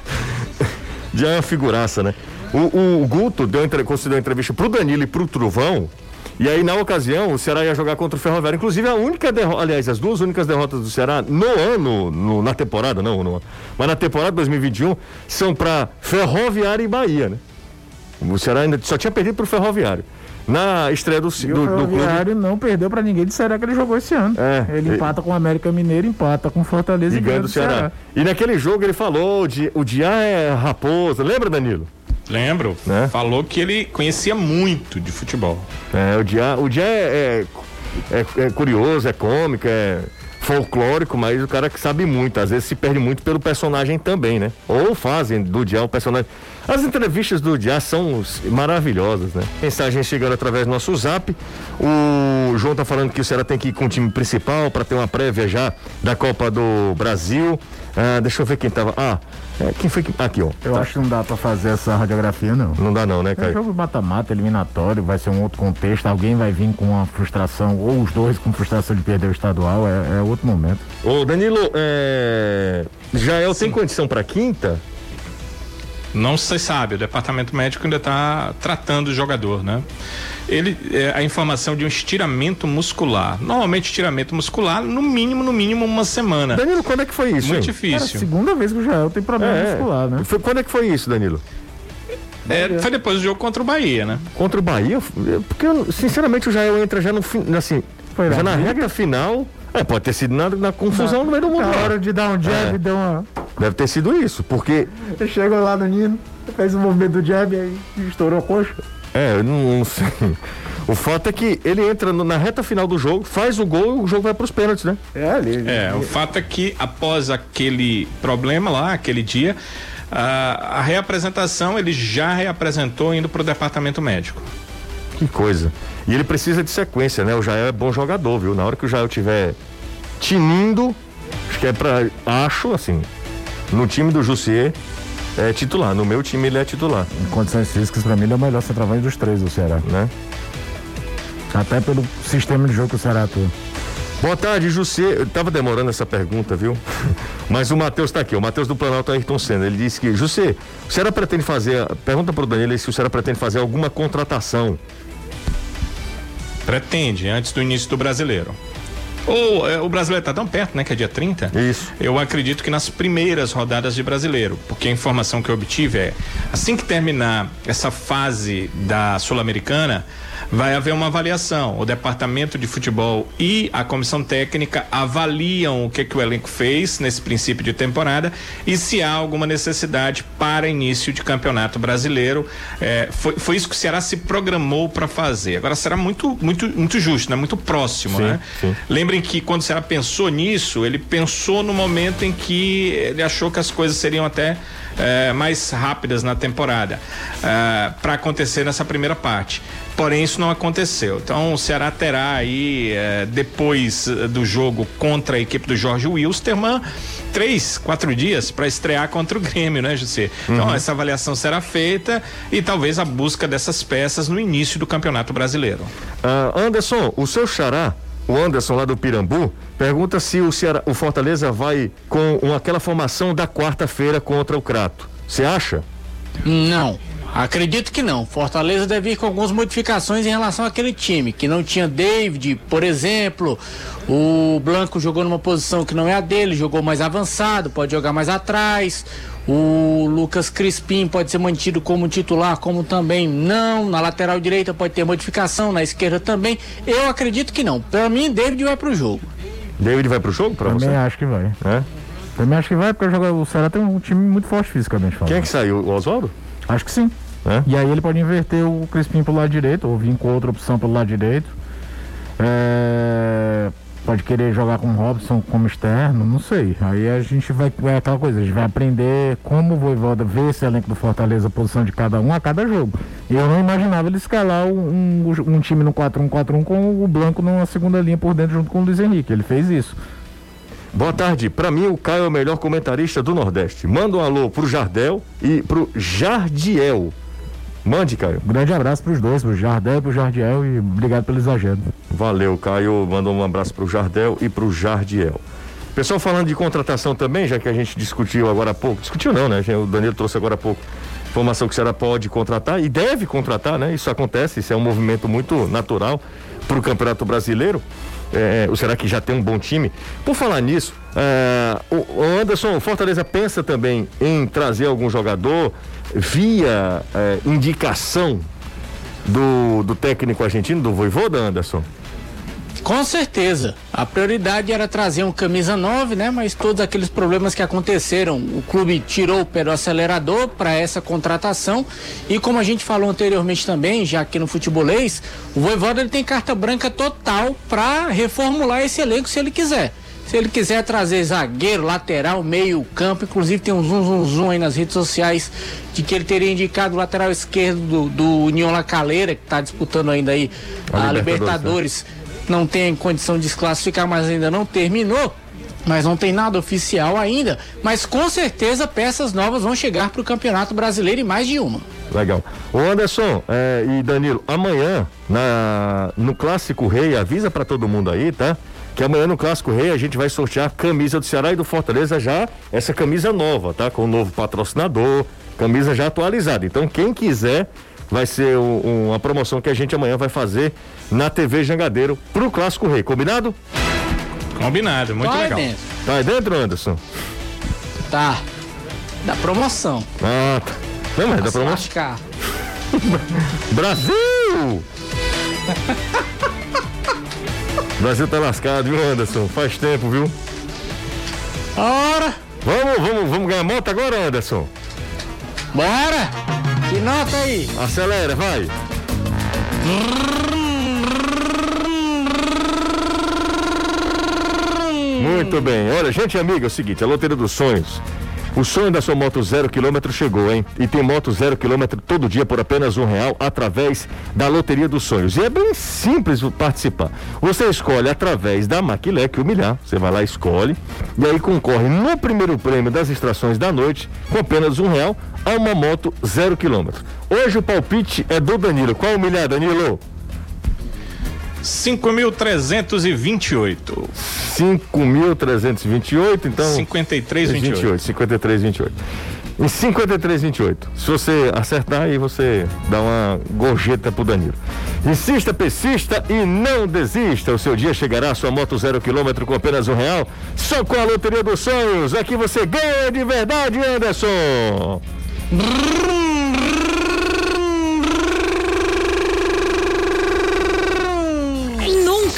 Já é uma figuraça, né? O, o, o Guto deu, entre- concedeu entrevista pro Danilo e pro Truvão E aí, na ocasião, o Ceará ia jogar contra o Ferroviário. Inclusive, a única derrota, aliás, as duas únicas derrotas do Ceará no ano, no, na temporada, não, no, mas na temporada 2021, são para Ferroviário e Bahia, né? O Ceará ainda só tinha perdido para o Ferroviário. Na estreia do, E do, o do clube. Ferroviário não perdeu pra ninguém de Ceará que ele jogou esse ano. É, ele e- empata com o América Mineiro, empata com Fortaleza E ganha do Ceará. E naquele jogo ele falou: de, o Dia é raposa. Lembra, Danilo? Lembro. Né? Falou que ele conhecia muito de futebol. É, o Dia, o dia é, é, é- é curioso, é cômico, é folclórico, mas o cara que sabe muito, às vezes se perde muito pelo personagem também, né? Ou fazem do Dia o personagem. As entrevistas do Dia são maravilhosas, né? Mensagem chegando através do nosso zap. O João tá falando que o Ceará tem que ir com o time principal para ter uma prévia já da Copa do Brasil. Ah, deixa eu ver quem tava. Ah, é, quem foi que. Aqui, ó. Eu Tá. acho que não dá pra fazer essa radiografia, não. Não dá não, né, É Caio? jogo mata-mata, eliminatório, vai ser um outro contexto, alguém vai vir com uma frustração, ou os dois com frustração de perder o estadual, é, é outro momento. Ô, Danilo, é... Jael tem condição para quinta? Não se sabe, o departamento médico ainda está tratando o jogador, né? Ele, é, a informação de um estiramento muscular. Normalmente, estiramento muscular, no mínimo, no mínimo, uma semana. Danilo, quando é que foi isso? Muito hein? Cara, difícil. segunda vez que o Jael tem problema É, muscular, né? Foi, quando é que foi isso, Danilo? É, foi depois do jogo contra o Bahia, né? Contra o Bahia? Porque, eu, sinceramente, o Jael entra já no fim, assim, Foi já na briga? reta final. É, pode ter sido na, na confusão no meio do mundo. Na hora de dar um jab, É. deu uma. Deve ter sido isso, porque, Ele chegou lá no Nino, fez o movimento do jab aí estourou a coxa. é, eu não, não sei. O fato é que ele entra no- na reta final do jogo, faz o gol e o jogo vai para os pênaltis, né? É ali. É, o fato é que após aquele problema lá, aquele dia, a, a reapresentação ele já reapresentou indo para o departamento médico. Que coisa. E ele precisa de sequência, né? O Jael é bom jogador, viu? Na hora que o Jael tiver tinindo, acho que é pra. Acho, assim, no time do Jussier é titular. No meu time ele é titular, Em condições físicas, pra mim, ele é o melhor centroavante dos três do Ceará. né? Até pelo sistema de jogo que o Ceará atua. Boa tarde, Jussier. Eu tava demorando essa pergunta, viu? Mas o Matheus tá aqui, o Matheus do Planalto Ayrton Senna. Ele disse que, Jussier, o Ceará pretende fazer. Pergunta pro Danilo aí se o Ceará pretende fazer alguma contratação. Pretende, antes do início do brasileiro. Ou é, o brasileiro está tão perto, né? Que é dia 30. Isso. Eu acredito que nas primeiras rodadas de brasileiro, porque a informação que eu obtive é assim que terminar essa fase da Sul-Americana, vai haver uma avaliação. O departamento de futebol e a comissão técnica avaliam o que, que o elenco fez nesse princípio de temporada e se há alguma necessidade para início de campeonato brasileiro. É, foi, foi isso que o Ceará se programou para fazer. Agora será muito, muito, muito justo, né? Muito próximo, Sim, né? sim. Lembrem que quando o Ceará pensou nisso, ele pensou no momento em que ele achou que as coisas seriam até eh, mais rápidas na temporada para acontecer nessa primeira parte. Porém, isso não aconteceu. Então, o Ceará terá aí, eh, depois eh, do jogo contra a equipe do Jorge Wilstermann, três, quatro dias para estrear contra o Grêmio, né, José? Então, essa avaliação será feita e talvez a busca dessas peças no início do Campeonato Brasileiro. Ah, Anderson, o seu xará, o Anderson lá do Pirambu, pergunta se o, Ceará, o Fortaleza vai com aquela formação da quarta-feira contra o Crato. Você acha? Não. Acredito que não. Fortaleza deve ir com algumas modificações em relação àquele time, que não tinha David, por exemplo. O Blanco jogou numa posição que não é a dele, jogou mais avançado, pode jogar mais atrás. O Lucas Crispim pode ser mantido como titular, como também não. Na lateral direita pode ter modificação, na esquerda também. Eu acredito que não. Para mim, David vai pro jogo. David vai pro jogo pra Também você? acho que vai. É? Também acho que vai, porque o Ceará tem um time muito forte fisicamente falando. Quem é que saiu? O Oswaldo? Acho que sim. É? E aí ele pode inverter o Crispim pro lado direito, ou vir com outra opção pelo lado direito. É, Pode querer jogar com o Robson como externo, não sei. Aí a gente vai, vai aquela coisa, a gente vai aprender como o Voivoda vê esse elenco do Fortaleza, a posição de cada um a cada jogo. Eu não imaginava ele escalar um, um, um time no 4-1-4-1 com o Blanco numa segunda linha por dentro junto com o Luiz Henrique. Ele fez isso. Boa tarde. Pra mim, o Caio é o melhor comentarista do Nordeste. Manda um alô pro Jardel e pro Jardiel. Mande, Caio. Grande abraço pros dois, pro Jardel e pro Jardiel, e obrigado pelo exagero. Valeu, Caio. Manda um abraço pro Jardel e pro Jardiel. Pessoal falando de contratação também, já que a gente discutiu agora há pouco. Discutiu não, né? O Danilo trouxe agora há pouco. Informação que o Ceará pode contratar e deve contratar, né? Isso acontece, isso é um movimento muito natural para o Campeonato Brasileiro. É, o Ceará que já tem um bom time. Por falar nisso, é, o Anderson, o Fortaleza pensa também em trazer algum jogador via é, indicação do, do técnico argentino, do Voivoda, Anderson? Com certeza. A prioridade era trazer um camisa 9, né? Mas todos aqueles problemas que aconteceram, o clube tirou o pé do acelerador para essa contratação. E como a gente falou anteriormente também, já aqui no futebolês, o Voivoda ele tem carta branca total para reformular esse elenco se ele quiser. Se ele quiser trazer zagueiro, lateral, meio campo, inclusive tem um zoom, zoom, zoom aí nas redes sociais de que ele teria indicado o lateral esquerdo do, do União La Calera, que está disputando ainda aí a, a Libertadores. Libertadores. Né? Não tem condição de se classificar, mas ainda não terminou mas não tem nada oficial ainda. Mas com certeza peças novas vão chegar para o Campeonato Brasileiro e mais de uma. Legal. O Anderson é, e Danilo, amanhã na, no Clássico Rei, avisa para todo mundo aí, tá? que amanhã no Clássico Rei a gente vai sortear a camisa do Ceará e do Fortaleza já, essa camisa nova, tá? Com o novo patrocinador, camisa já atualizada. Então quem quiser vai ser um, uma promoção que a gente amanhã vai fazer na TV Jangadeiro pro Clássico Rei, combinado? Combinado, muito Vai legal. Dentro. Tá aí dentro, Anderson? Tá. Da promoção. Ah, tá. Não, mas da promoção. Lascar. Brasil! Brasil tá lascado, viu, Anderson? Faz tempo, viu? Ora, Vamos, vamos, vamos ganhar moto agora, Anderson? bora! Que nota aí? Acelera, vai. Muito bem. Olha, gente amiga, é o seguinte, a Loteria dos Sonhos. O sonho da sua moto zero quilômetro chegou, hein? E tem moto zero quilômetro todo dia por apenas um real através da Loteria dos Sonhos. E é bem simples participar. Você escolhe através da Maquilec Humilhar. Você vai lá, escolhe. E aí concorre no primeiro prêmio das extrações da noite, com apenas um real, a uma moto zero quilômetro. Hoje o palpite é do Danilo. Qual humilhar, Danilo? 5.328. 5.328, então. 53, 28. 53, 28. Em 53, 28. Se você acertar, aí você dá uma gorjeta pro Danilo. Insista, persista e não desista. O seu dia chegará, sua moto zero quilômetro com apenas um real. Só com a Loteria dos Sonhos. Aqui você ganha de verdade, Anderson.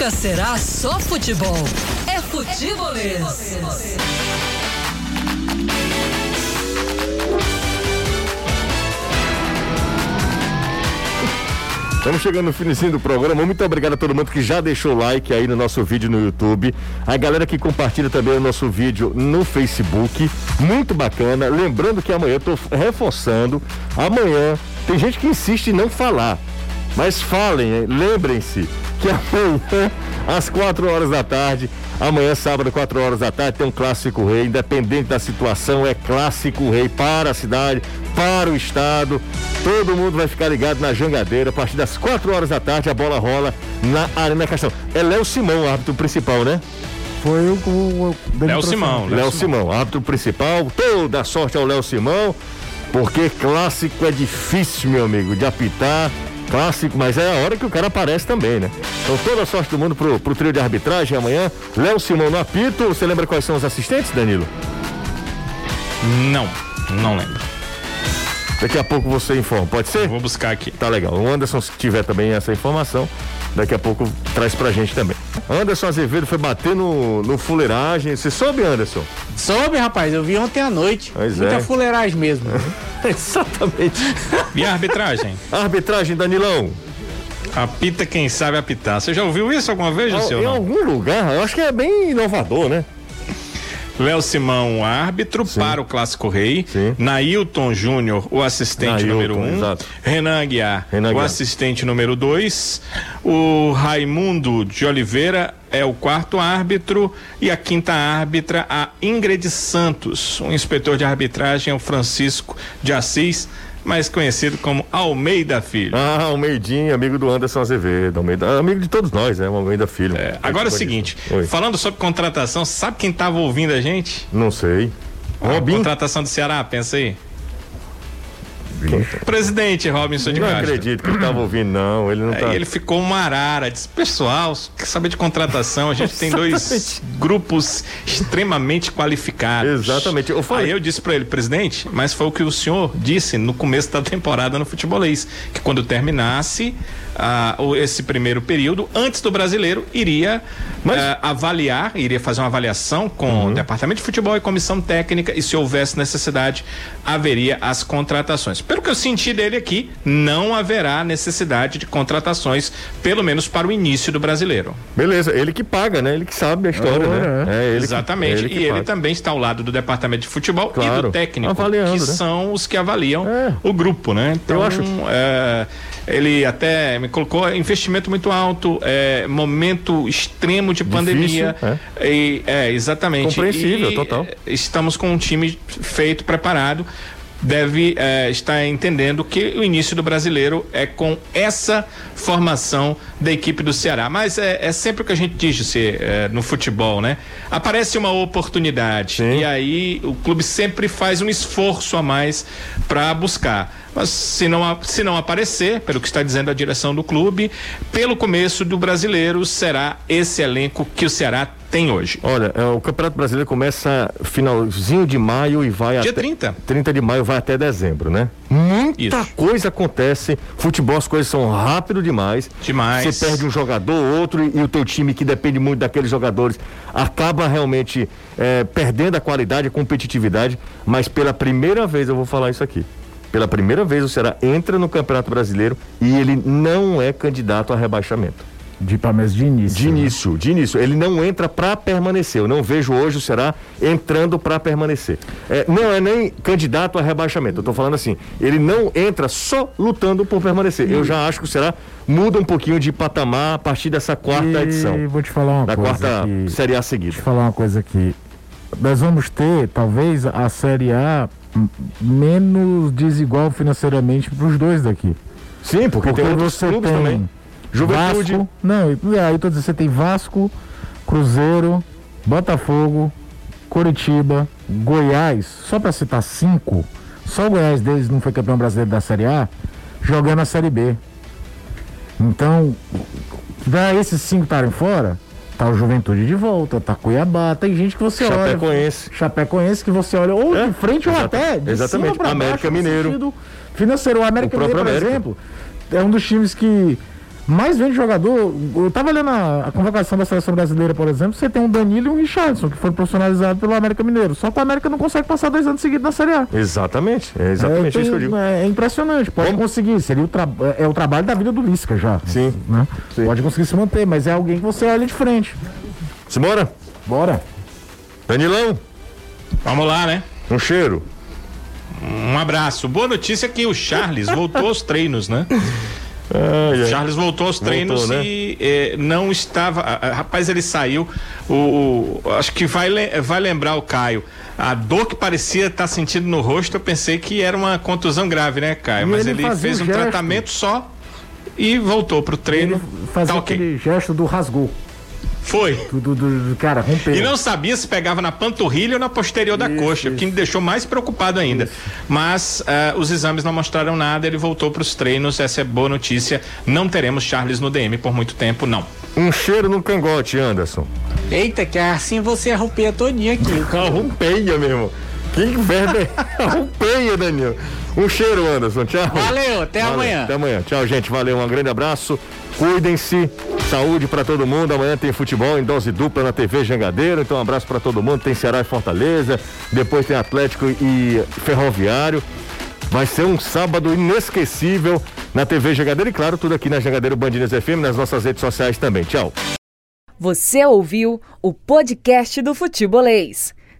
Nunca será só futebol. É futebolês. Estamos chegando no finicinho do programa. Muito obrigado a todo mundo que já deixou like aí no nosso vídeo no YouTube. A galera que compartilha também o nosso vídeo no Facebook. Muito bacana. Lembrando que amanhã tô reforçando. Amanhã tem gente que insiste em não falar. Mas falem, lembrem-se que amanhã, às 4 horas da tarde, amanhã, sábado, 4 horas da tarde, tem um clássico rei, independente da situação, é clássico rei para a cidade, para o estado. Todo mundo vai ficar ligado na jangadeira. A partir das 4 horas da tarde, a bola rola na Arena Castão. É Léo Simão, o árbitro principal, né? Foi o que o Léo Simão, Léo Simão, árbitro principal. Toda sorte ao Léo Simão, porque clássico é difícil, meu amigo, de apitar. Clássico, mas é a hora que o cara aparece também, né? Então toda a sorte do mundo pro, pro trio de arbitragem amanhã. Léo Simão no apito. Você lembra quais são os assistentes, Danilo? Não, não lembro. Daqui a pouco você informa, pode ser? Eu vou buscar aqui. Tá legal. O Anderson, se tiver também essa informação, daqui a pouco traz pra gente também. Anderson Azevedo foi bater no, no fuleiragem. Você soube, Anderson? Soube, rapaz, eu vi ontem à noite. Pois Muita é. fuleiragem mesmo. Exatamente. E a arbitragem? Arbitragem, Danilão. Apita quem sabe apitar. Você já ouviu isso alguma vez, Em Luciano? algum lugar, eu acho que é bem inovador, né? Léo Simão, árbitro para o Clássico Rei. Sim. Nailton Júnior, o assistente Nailton, número um. exato. Renan Aguiar, Renan o Aguiar. assistente número dois. O Raimundo de Oliveira é o quarto árbitro. E a quinta árbitra, a Ingrid Santos. O inspetor de arbitragem é o Francisco de Assis, mais conhecido como Almeida Filho. Ah, Almeidinho, amigo do Anderson Azevedo. Almeida, amigo de todos nós, né? O Almeida Filho. É, agora é o seguinte, Oi. falando sobre contratação, sabe quem estava ouvindo a gente? Não sei. A Robin? contratação do Ceará, pensa aí. Presidente Robinson de Não Castro. acredito que ele estava ouvindo, não. Ele não tá. Aí ele ficou uma arara, disse, pessoal, quer saber de contratação? A gente tem dois grupos extremamente qualificados. Exatamente. Eu falei- Aí eu disse para ele, presidente, mas foi o que o senhor disse no começo da temporada no futebolês, que quando terminasse o- esse primeiro período, antes do brasileiro, iria Mas- ah, avaliar, iria fazer uma avaliação com o departamento de futebol e comissão técnica e se houvesse necessidade, haveria as contratações. Pelo que eu senti dele aqui, não haverá necessidade de contratações, pelo menos para o início do brasileiro. Beleza, ele que paga, né? Ele que sabe a história, Ora, né? É, ele que- Exatamente. ele que e ele paga. também está ao lado do departamento de futebol e Claro. do técnico, Avaliando, que né? são os que avaliam É. o grupo, né? Então, Eu acho- é, ele até me colocou investimento muito alto, é, momento extremo de pandemia. E, é, exatamente. Compreensível, E, total. é, Estamos com um time feito, preparado. Deve é, estar entendendo que o início do brasileiro é com essa formação da equipe do Ceará. Mas é, é sempre o que a gente diz José, é, no futebol, né? Aparece uma oportunidade Sim. e aí o clube sempre faz um esforço a mais para buscar. Mas se não, se não aparecer, pelo que está dizendo a direção do clube, pelo começo do brasileiro será esse elenco que o Ceará tem hoje. Olha, é, o Campeonato Brasileiro começa finalzinho de maio e vai Dia até 30. 30 de maio vai até dezembro, né? Muita Isso. coisa acontece. Futebol as coisas são rápido demais. Demais. Você perde um jogador, outro e, e o teu time que depende muito daqueles jogadores acaba realmente é, perdendo a qualidade, a competitividade. Mas pela primeira vez eu vou falar isso aqui. Pela primeira vez o Ceará entra no Campeonato Brasileiro e ele não é candidato a rebaixamento. De promessa de início. De né? início, de início. Ele não entra para permanecer. Eu não vejo hoje o Ceará entrando para permanecer. É, não é nem candidato a rebaixamento. Eu tô falando assim, ele não entra só lutando por permanecer. Eu já acho que o Ceará muda um pouquinho de patamar a partir dessa quarta e edição. vou te falar uma Da coisa quarta aqui. Série A seguida. eu falar uma coisa aqui. Nós vamos ter, talvez, a Série A menos desigual financeiramente para os dois daqui. Sim, porque, Porque tem você tem também. Juventude. Vasco, não, aí eu tô dizendo, você tem Vasco, Cruzeiro, Botafogo, Coritiba, Goiás, só para citar cinco, só o Goiás deles não foi campeão brasileiro da Série A, jogando a Série B. Então, pra esses cinco estarem fora, tá o Juventude de volta, tá Cuiabá, tem gente que você olha. Chapecoense. Chapecoense que você olha ou É, de frente ou até de exatamente. cima pra América baixo, Mineiro. financeiro. O América O Mineiro, por América. exemplo, é um dos times que mais vende jogador. Eu tava olhando a, a convocação da seleção brasileira, por exemplo, você tem um Danilo e um Richardson, que foram profissionalizados pelo América Mineiro. Só que o América não consegue passar dois anos seguidos na Série A. Exatamente. É exatamente é, isso que eu tem- digo. é impressionante, pode conseguir. Seria o tra- é o trabalho da vida do Lisca já. Sim. né? Sim. Pode conseguir se manter, mas é alguém que você olha de frente. Simbora? Bora. Danilão, Vamos lá, né? um cheiro. Um abraço. Boa notícia é que o Charles voltou aos treinos, né? Ai, ai. Charles voltou aos treinos Voltou, né? e eh, não estava. rapaz, ele saiu. O, o- acho que vai, vai lembrar o Caio. A dor que parecia estar sentindo no rosto, eu pensei que era uma contusão grave, né, Caio? E Mas ele ele, fez o um gesto. tratamento só e voltou pro treino. Ele fazia Tá aquele gesto do rasgou. Foi. Do, do, do- cara, rompeu. E não sabia se pegava na panturrilha ou na posterior da coxa, o que me deixou mais preocupado ainda. Mas ah, os exames não mostraram nada, ele voltou para os treinos, essa é boa notícia. Não teremos Charles no DM por muito tempo, não. Um cheiro no cangote, Anderson. Eita, que assim você arrupeia todinho aqui. Arrumpeia, meu irmão. Que inverno é? Arrumpeia, Daniel. Um cheiro, Anderson. Tchau. Valeu, até Valeu, amanhã. Até amanhã. Tchau, gente. Valeu. Um grande abraço. Cuidem-se. Saúde pra todo mundo. Amanhã tem futebol em dose dupla na TV Jangadeiro. Então, um abraço pra todo mundo. Tem Ceará e Fortaleza. Depois tem Atlético e Ferroviário. Vai ser um sábado inesquecível na TV Jangadeiro. E claro, tudo aqui na Jangadeiro Bandinas FM, nas nossas redes sociais também. Tchau. Você ouviu o podcast do Futebolês.